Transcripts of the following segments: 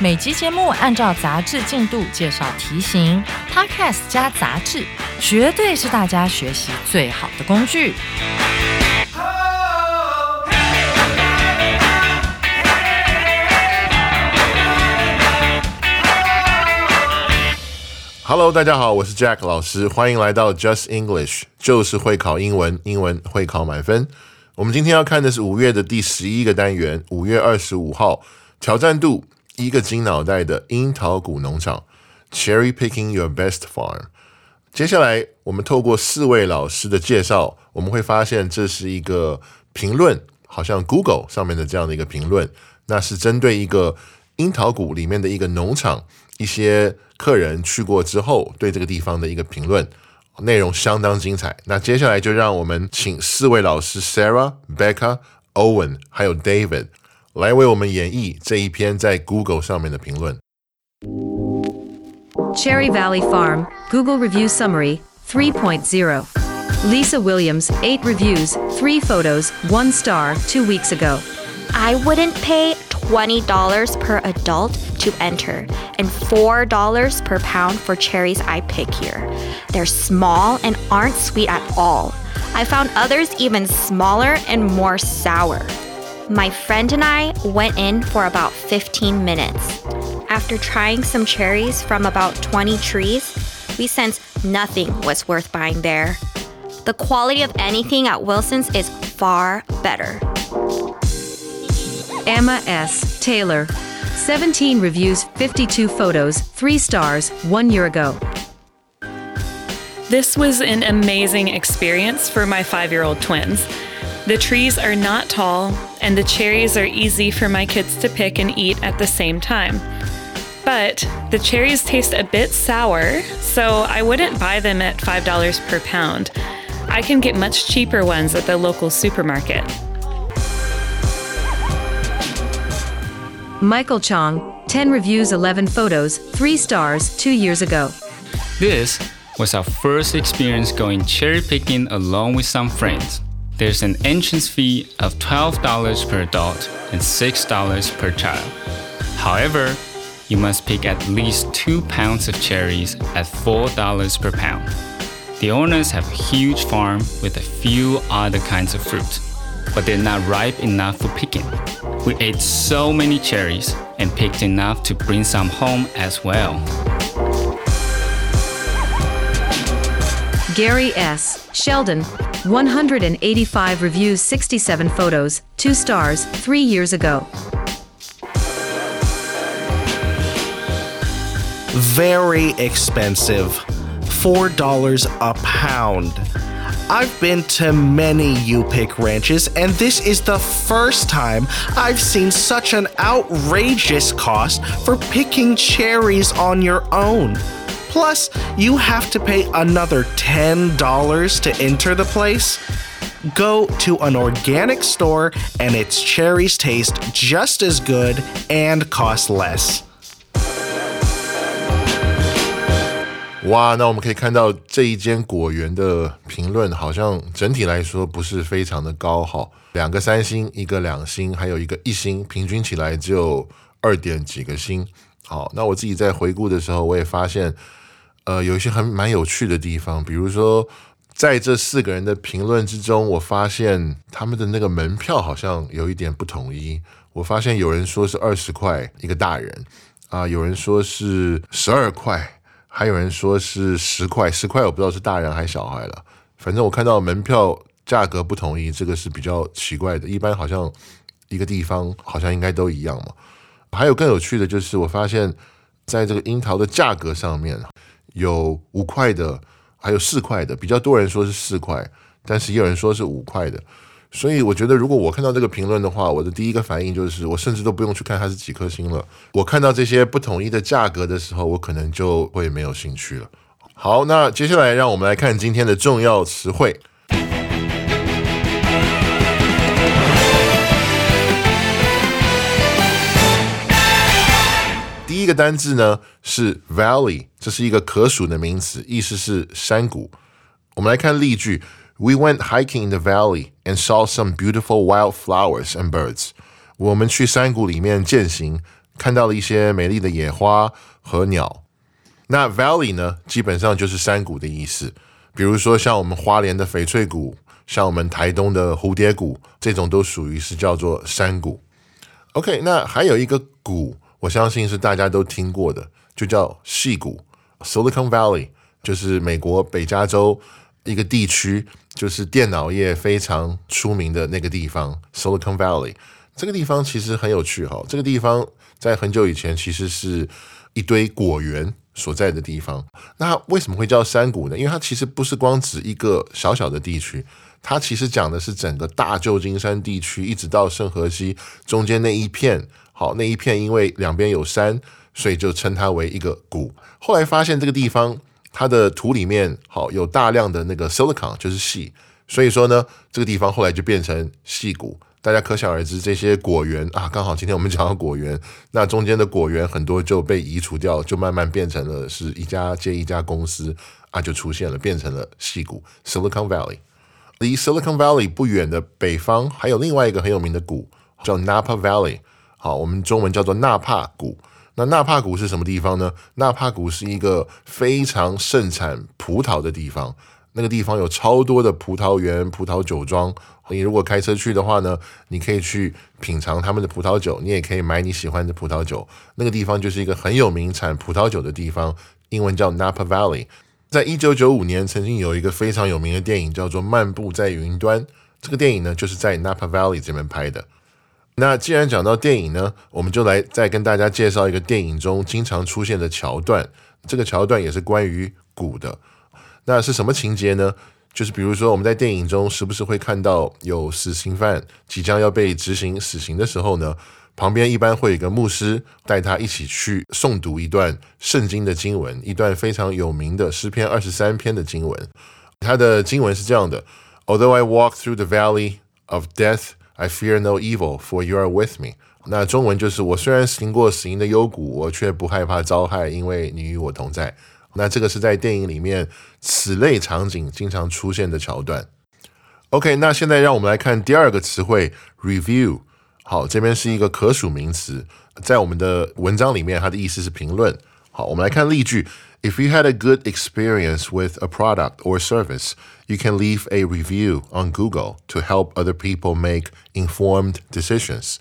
每集节目按照杂志进度介绍题型，Podcast 加杂志，绝对是大家学习最好的工具。Hello，大家好，我是 Jack 老师，欢迎来到 Just English，就是会考英文，英文会考满分。我们今天要看的是五月的第十一个单元，五月二十五号，挑战度一个金脑袋的樱桃谷农场，Cherry Picking Your Best Farm。接下来，我们透过四位老师的介绍，我们会发现这是一个评论，好像 Google 上面的这样的一个评论，那是针对一个樱桃谷里面的一个农场，一些客人去过之后对这个地方的一个评论，内容相当精彩。那接下来就让我们请四位老师 Sarah、Becca、Owen 还有 David 来为我们演绎这一篇在 Google 上面的评论。 Cherry Valley Farm, Google Review Summary 3.0. Lisa Williams, 8 reviews, 3 photos, 1 star, 2 weeks ago. I wouldn't pay $20 per adult to enter and $4 per pound for cherries I pick here. They're small and aren't sweet at all. I found others even smaller and more sour. My friend and I went in for about 15 minutes. After trying some cherries from about 20 trees, we sensed nothing was worth buying there. The quality of anything at Wilson's is far better. Emma S. Taylor, 17 reviews, 52 photos, 3 stars, 1 year ago. This was an amazing experience for my five year old twins. The trees are not tall, and the cherries are easy for my kids to pick and eat at the same time. But the cherries taste a bit sour, so I wouldn't buy them at $5 per pound. I can get much cheaper ones at the local supermarket. Michael Chong, 10 reviews, 11 photos, 3 stars, 2 years ago. This was our first experience going cherry picking along with some friends. There's an entrance fee of $12 per adult and $6 per child. However, you must pick at least 2 pounds of cherries at $4 per pound. The owners have a huge farm with a few other kinds of fruit, but they're not ripe enough for picking. We ate so many cherries and picked enough to bring some home as well. Gary S. Sheldon, 185 reviews, 67 photos, 2 stars, 3 years ago. very expensive $4 a pound. I've been to many U pick ranches, and this is the first time I've seen such an outrageous cost for picking cherries on your own. Plus, you have to pay another $10 to enter the place. Go to an organic store, and its cherries taste just as good and cost less. 哇，那我们可以看到这一间果园的评论，好像整体来说不是非常的高哈，两个三星，一个两星，还有一个一星，平均起来只有二点几个星。好，那我自己在回顾的时候，我也发现， 呃，有一些很蛮有趣的地方，比如说在这四个人的评论之中，我发现他们的那个门票好像有一点不统一。我发现有人说是二十块一个大人啊、有人说是十二块。还有人说是十块，十块我不知道是大人还是小孩了。反正我看到门票价格不统一，这个是比较奇怪的。一般好像一个地方好像应该都一样嘛。还有更有趣的就是，我发现在这个樱桃的价格上面，有五块的，还有四块的，比较多人说是四块，但是也有人说是五块的。所以我觉得，如果我看到这个评论的话，我的第一个反应就是，我甚至都不用去看它是几颗星了。我看到这些不统一的价格的时候，我可能就会没有兴趣了。好，那接下来让我们来看今天的重要词汇。个单字呢是 valley，这是一个可数的名词，意思是山谷。我们来看例句。We went hiking in the valley and saw some beautiful wildflowers and birds. 我们去山谷里面践行，看到了一些美丽的野花和鸟。那 valley 呢，基本上就是山谷的意思。比如说像我们花莲的翡翠谷，像我们台东的蝴蝶谷，这种都属于是叫做山谷。OK，那还有一个谷，我相信是大家都听过的，就叫细谷 （Silicon Valley），就是美国北加州。一个地区就是电脑业非常出名的那个地方，Silicon Valley。这个地方其实很有趣哈。这个地方在很久以前其实是一堆果园所在的地方。那为什么会叫山谷呢？因为它其实不是光指一个小小的地区，它其实讲的是整个大旧金山地区一直到圣河西中间那一片。好，那一片因为两边有山，所以就称它为一个谷。后来发现这个地方。它的土里面好有大量的那个 silicon，就是细，所以说呢，这个地方后来就变成细谷。大家可想而知，这些果园啊，刚好今天我们讲到果园，那中间的果园很多就被移除掉，就慢慢变成了是一家接一家公司啊，就出现了，变成了细谷 Silicon Valley。离 Silicon Valley 不远的北方，还有另外一个很有名的谷，叫 Napa Valley，好，我们中文叫做纳帕谷。那纳帕谷是什么地方呢？纳帕谷是一个非常盛产葡萄的地方，那个地方有超多的葡萄园、葡萄酒庄。你如果开车去的话呢，你可以去品尝他们的葡萄酒，你也可以买你喜欢的葡萄酒。那个地方就是一个很有名产葡萄酒的地方，英文叫 Napa Valley。在一九九五年，曾经有一个非常有名的电影叫做《漫步在云端》，这个电影呢就是在 Napa Valley 这边拍的。那既然讲到电影呢，我们就来再跟大家介绍一个电影中经常出现的桥段。这个桥段也是关于鼓的。那是什么情节呢？就是比如说我们在电影中时不时会看到有死刑犯即将要被执行死刑的时候呢，旁边一般会有一个牧师带他一起去诵读一段圣经的经文，一段非常有名的诗篇二十三篇的经文。它的经文是这样的：Although I walk through the valley of death。I fear no evil, for you are with me。那中文就是我虽然行过死荫的幽谷，我却不害怕遭害，因为你与我同在。那这个是在电影里面此类场景经常出现的桥段。OK，那现在让我们来看第二个词汇 review。好，这边是一个可数名词，在我们的文章里面，它的意思是评论。好，我们来看例句。If you had a good experience with a product or service, you can leave a review on Google to help other people make informed decisions.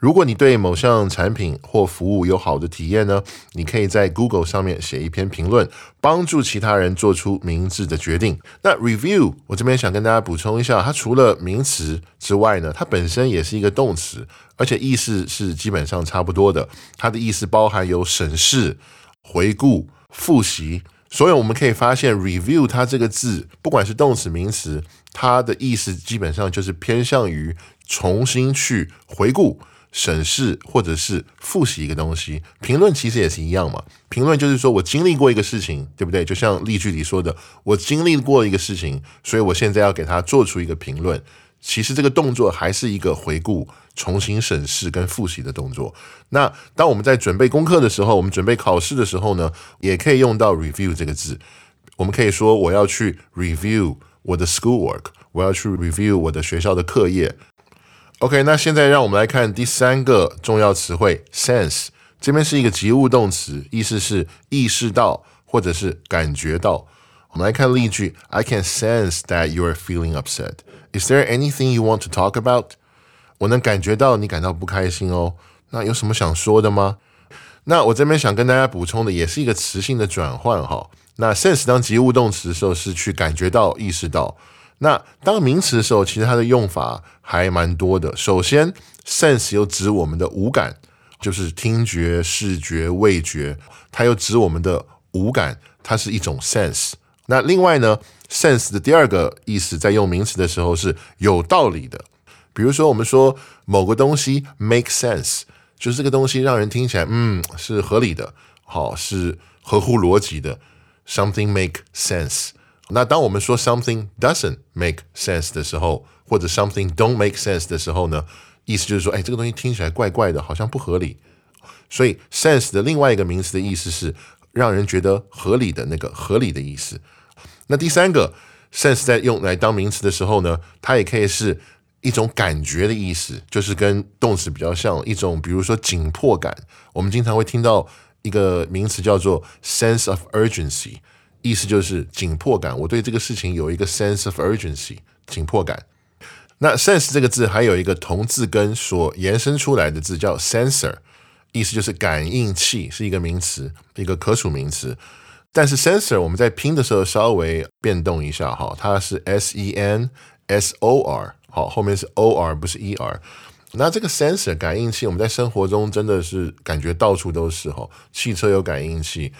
如果你对某项产品或服务有好的体验呢，你可以在 Google 上面写一篇评论，帮助其他人做出明智的决定。那 review 我这边想跟大家补充一下，它除了名词之外呢，它本身也是一个动词，而且意思是基本上差不多的。它的意思包含有审视、回顾。复习，所以我们可以发现，review 它这个字，不管是动词名词，它的意思基本上就是偏向于重新去回顾、审视或者是复习一个东西。评论其实也是一样嘛，评论就是说我经历过一个事情，对不对？就像例句里说的，我经历过一个事情，所以我现在要给它做出一个评论。其实这个动作还是一个回顾、重新审视跟复习的动作。那当我们在准备功课的时候，我们准备考试的时候呢，也可以用到 review 这个字。我们可以说我要去 review 我的 schoolwork，我要去 review 我的学校的课业。OK，那现在让我们来看第三个重要词汇 sense，这边是一个及物动词，意思是意识到或者是感觉到。我们来看例句：I can sense that you are feeling upset. Is there anything you want to talk about？我能感觉到你感到不开心哦。那有什么想说的吗？那我这边想跟大家补充的也是一个词性的转换哈。那 sense 当及物动词的时候是去感觉到、意识到。那当名词的时候，其实它的用法还蛮多的。首先，sense 又指我们的五感，就是听觉、视觉、味觉，它又指我们的五感，它是一种 sense。那另外呢，sense 的第二个意思在用名词的时候是有道理的。比如说，我们说某个东西 make sense，就是这个东西让人听起来嗯是合理的，好是合乎逻辑的。Something make sense。那当我们说 something doesn't make sense 的时候，或者 something don't make sense 的时候呢，意思就是说，哎，这个东西听起来怪怪的，好像不合理。所以 sense 的另外一个名词的意思是让人觉得合理的那个合理的意思。那第三个 sense 在用来当名词的时候呢，它也可以是一种感觉的意思，就是跟动词比较像，一种比如说紧迫感。我们经常会听到一个名词叫做 sense of urgency，意思就是紧迫感。我对这个事情有一个 sense of urgency，紧迫感。那 sense 这个字还有一个同字根所延伸出来的字叫 sensor。意思就是感应器是一个名词，一个可数名词。但是 sensor 我们在拼的时候稍微变动一下哈，它是 s e n s o r，好，后面是 o r 不是 e r。那这个 sensor 感应器，我们在生活中真的是感觉到处都是哈，汽车有感应器，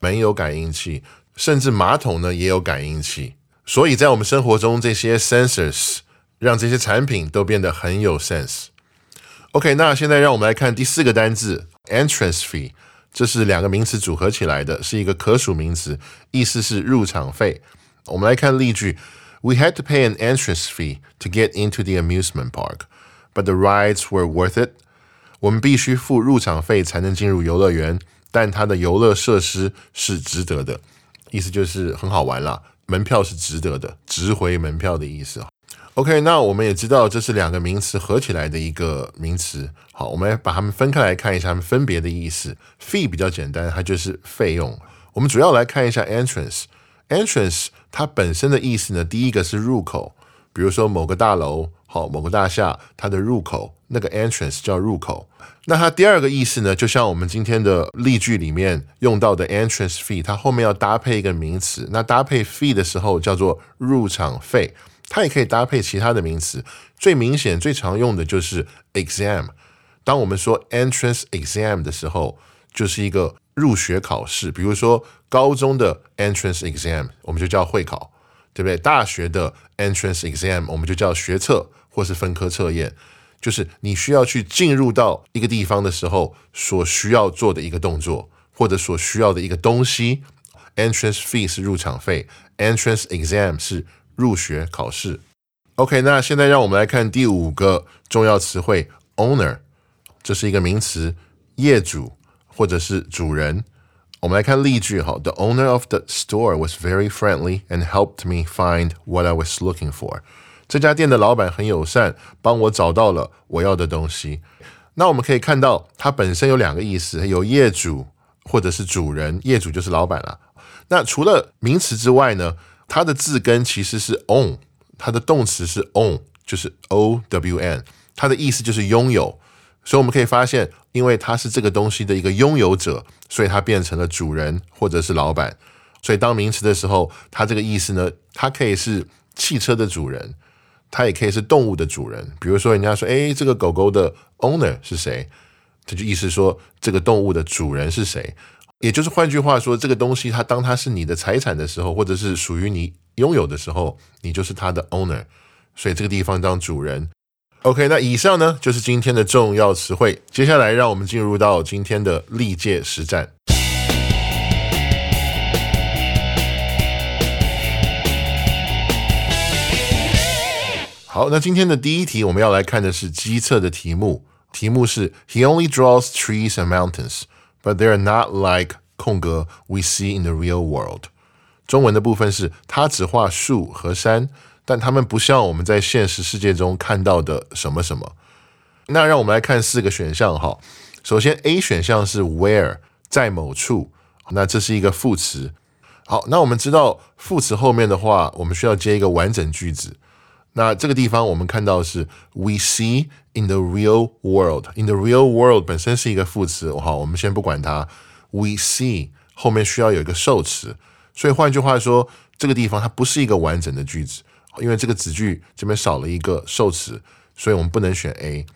门有感应器，甚至马桶呢也有感应器。所以在我们生活中，这些 sensors 让这些产品都变得很有 sense。OK，那现在让我们来看第四个单字 entrance fee，这是两个名词组合起来的，是一个可数名词，意思是入场费。我们来看例句：We had to pay an entrance fee to get into the amusement park, but the rides were worth it。我们必须付入场费才能进入游乐园，但它的游乐设施是值得的，意思就是很好玩啦，门票是值得的，值回门票的意思。OK，那我们也知道这是两个名词合起来的一个名词。好，我们来把它们分开来看一下它们分别的意思。Fee 比较简单，它就是费用。我们主要来看一下 entrance。entrance 它本身的意思呢，第一个是入口，比如说某个大楼，好，某个大厦，它的入口那个 entrance 叫入口。那它第二个意思呢，就像我们今天的例句里面用到的 entrance fee，它后面要搭配一个名词，那搭配 fee 的时候叫做入场费。它也可以搭配其他的名词，最明显、最常用的就是 exam。当我们说 entrance exam 的时候，就是一个入学考试。比如说高中的 entrance exam，我们就叫会考，对不对？大学的 entrance exam，我们就叫学测或是分科测验，就是你需要去进入到一个地方的时候所需要做的一个动作，或者所需要的一个东西。entrance fee 是入场费，entrance exam 是。入学考试，OK，那现在让我们来看第五个重要词汇，owner，这是一个名词，业主或者是主人。我们来看例句哈，The owner of the store was very friendly and helped me find what I was looking for。这家店的老板很友善，帮我找到了我要的东西。那我们可以看到，它本身有两个意思，有业主或者是主人，业主就是老板了。那除了名词之外呢？它的字根其实是 own，它的动词是 own，就是 o w n，它的意思就是拥有。所以我们可以发现，因为它是这个东西的一个拥有者，所以它变成了主人或者是老板。所以当名词的时候，它这个意思呢，它可以是汽车的主人，它也可以是动物的主人。比如说，人家说，哎，这个狗狗的 owner 是谁？这就意思说，这个动物的主人是谁？也就是换句话说，这个东西它当它是你的财产的时候，或者是属于你拥有的时候，你就是它的 owner。所以这个地方当主人。OK，那以上呢就是今天的重要词汇。接下来让我们进入到今天的历届实战。好，那今天的第一题我们要来看的是机测的题目，题目是 He only draws trees and mountains。But they are not like 空格 we see in the real world。中文的部分是他只画树和山，但他们不像我们在现实世界中看到的什么什么。那让我们来看四个选项哈。首先 A 选项是 where 在某处，那这是一个副词。好，那我们知道副词后面的话，我们需要接一个完整句子。那这个地方我们看到是 we see in the real world。in the real world 本身是一个副词，好，我们先不管它。we see 后面需要有一个受词，所以换句话说，这个地方它不是一个完整的句子，因为这个子句这边少了一个受词，所以我们不能选 A。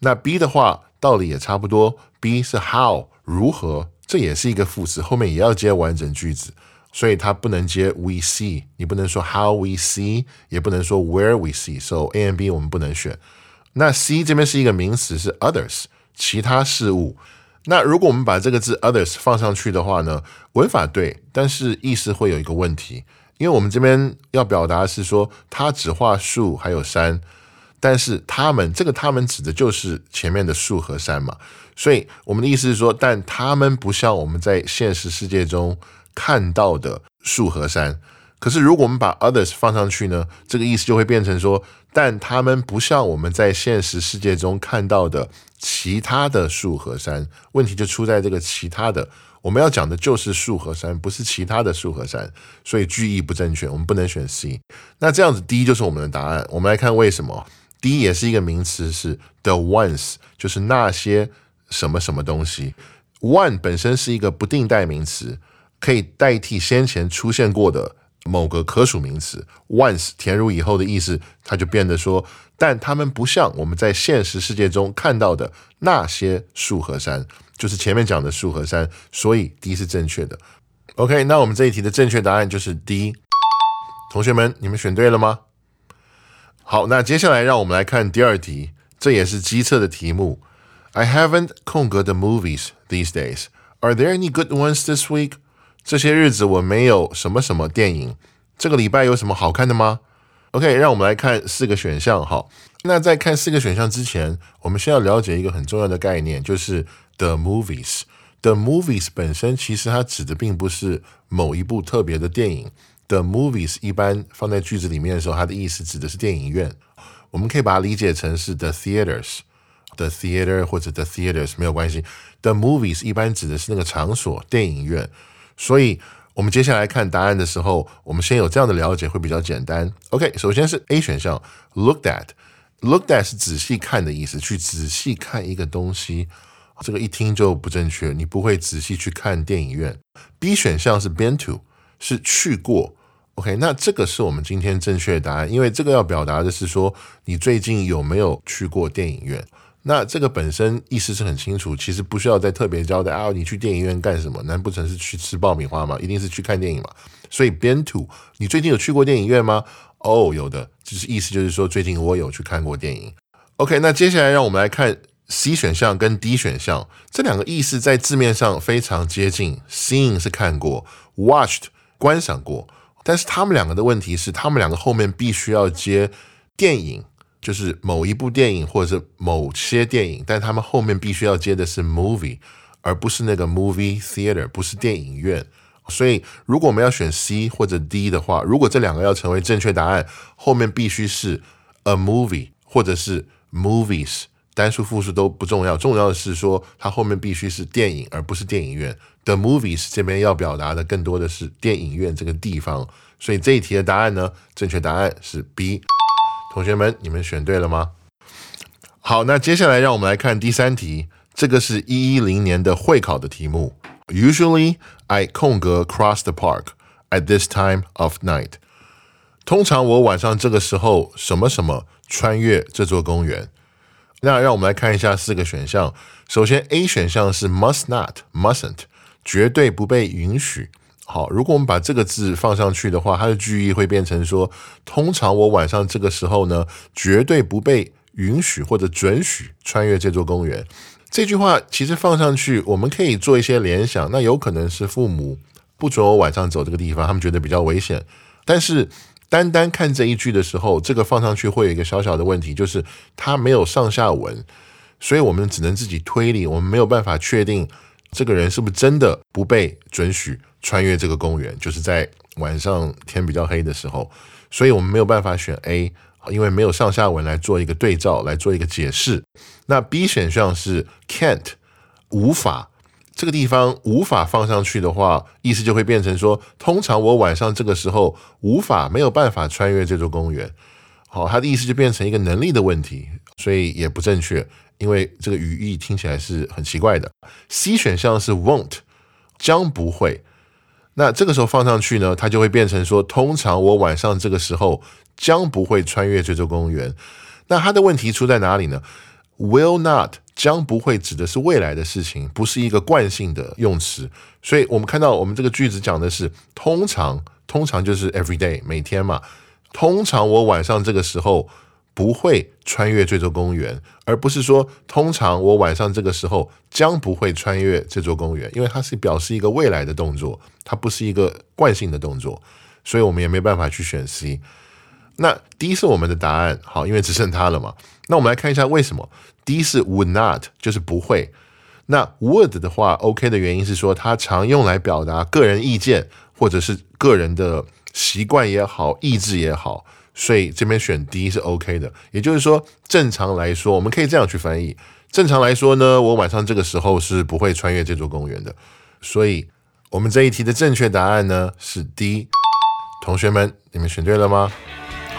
那 B 的话道理也差不多，B 是 how 如何，这也是一个副词，后面也要接完整句子。所以它不能接 we see，你不能说 how we see，也不能说 where we see。So A and B 我们不能选。那 C 这边是一个名词，是 others，其他事物。那如果我们把这个字 others 放上去的话呢，文法对，但是意思会有一个问题，因为我们这边要表达是说，它只画树还有山，但是他们这个他们指的就是前面的树和山嘛，所以我们的意思是说，但他们不像我们在现实世界中看到的树和山。可是如果我们把 others 放上去呢，这个意思就会变成说，但他们不像我们在现实世界中看到的其他的树和山。问题就出在这个其他的，我们要讲的就是树和山，不是其他的树和山，所以句意不正确，我们不能选 C。那这样子 D 就是我们的答案。我们来看为什么 D 也是一个名词，是 the ones，就是那些什么什么东西。One 本身是一个不定代名词，可以代替先前出现过的。某个可数名词 once 填入以后的意思，它就变得说，但它们不像我们在现实世界中看到的那些树和山，就是前面讲的树和山，所以 D 是正确的。OK，那我们这一题的正确答案就是 D。同学们，你们选对了吗？好，那接下来让我们来看第二题，这也是机测的题目。I haven't 空格的 movies these days. Are there any good ones this week? 这些日子我没有什么什么电影，这个礼拜有什么好看的吗？OK，让我们来看四个选项。好，那在看四个选项之前，我们先要了解一个很重要的概念，就是 the movies。the movies 本身其实它指的并不是某一部特别的电影。the movies 一般放在句子里面的时候，它的意思指的是电影院。我们可以把它理解成是 the theaters，the theater 或者 the theaters 没有关系。the movies 一般指的是那个场所，电影院。所以，我们接下来看答案的时候，我们先有这样的了解会比较简单。OK，首先是 A 选项，looked at，looked at 是仔细看的意思，去仔细看一个东西。这个一听就不正确，你不会仔细去看电影院。B 选项是 been to，是去过。OK，那这个是我们今天正确的答案，因为这个要表达的是说，你最近有没有去过电影院？那这个本身意思是很清楚，其实不需要再特别交代啊。你去电影院干什么？难不成是去吃爆米花吗？一定是去看电影嘛。所以 been to，你最近有去过电影院吗？哦，有的，就是意思就是说最近我有去看过电影。OK，那接下来让我们来看 C 选项跟 D 选项这两个意思在字面上非常接近。Seen 是看过，watched 观赏过，但是他们两个的问题是，他们两个后面必须要接电影。就是某一部电影或者是某些电影，但他们后面必须要接的是 movie，而不是那个 movie theater，不是电影院。所以，如果我们要选 C 或者 D 的话，如果这两个要成为正确答案，后面必须是 a movie 或者是 movies，单数复数都不重要，重要的是说它后面必须是电影，而不是电影院。The movies 这边要表达的更多的是电影院这个地方。所以这一题的答案呢，正确答案是 B。同学们，你们选对了吗？好，那接下来让我们来看第三题。这个是一一零年的会考的题目。Usually, I 空格 cross the park at this time of night。通常我晚上这个时候什么什么穿越这座公园。那让我们来看一下四个选项。首先，A 选项是 must not，mustn't，绝对不被允许。好，如果我们把这个字放上去的话，它的句意会变成说：通常我晚上这个时候呢，绝对不被允许或者准许穿越这座公园。这句话其实放上去，我们可以做一些联想，那有可能是父母不准我晚上走这个地方，他们觉得比较危险。但是单单看这一句的时候，这个放上去会有一个小小的问题，就是它没有上下文，所以我们只能自己推理，我们没有办法确定这个人是不是真的不被准许。穿越这个公园，就是在晚上天比较黑的时候，所以我们没有办法选 A，因为没有上下文来做一个对照，来做一个解释。那 B 选项是 can't，无法，这个地方无法放上去的话，意思就会变成说，通常我晚上这个时候无法，没有办法穿越这座公园。好，它的意思就变成一个能力的问题，所以也不正确，因为这个语义听起来是很奇怪的。C 选项是 won't，将不会。那这个时候放上去呢，它就会变成说，通常我晚上这个时候将不会穿越这座公园。那它的问题出在哪里呢？will not 将不会指的是未来的事情，不是一个惯性的用词。所以我们看到我们这个句子讲的是通常，通常就是 every day 每天嘛。通常我晚上这个时候不会穿越这座公园，而不是说通常我晚上这个时候将不会穿越这座公园，因为它是表示一个未来的动作，它不是一个惯性的动作，所以我们也没办法去选 C。那 D 是我们的答案，好，因为只剩它了嘛。那我们来看一下为什么 D 是 would not，就是不会。那 would 的话，OK 的原因是说它常用来表达个人意见或者是个人的习惯也好，意志也好，所以这边选 D 是 OK 的。也就是说，正常来说，我们可以这样去翻译：正常来说呢，我晚上这个时候是不会穿越这座公园的。所以，我们这一题的正确答案呢是 D。同学们，你们选对了吗？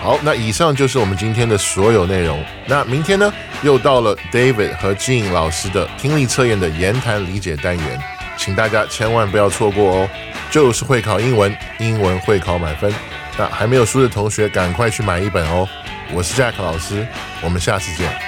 好，那以上就是我们今天的所有内容。那明天呢，又到了 David 和 Jean 老师的听力测验的言谈理解单元，请大家千万不要错过哦。就是会考英文，英文会考满分。那还没有书的同学，赶快去买一本哦。我是 Jack 老师，我们下次见。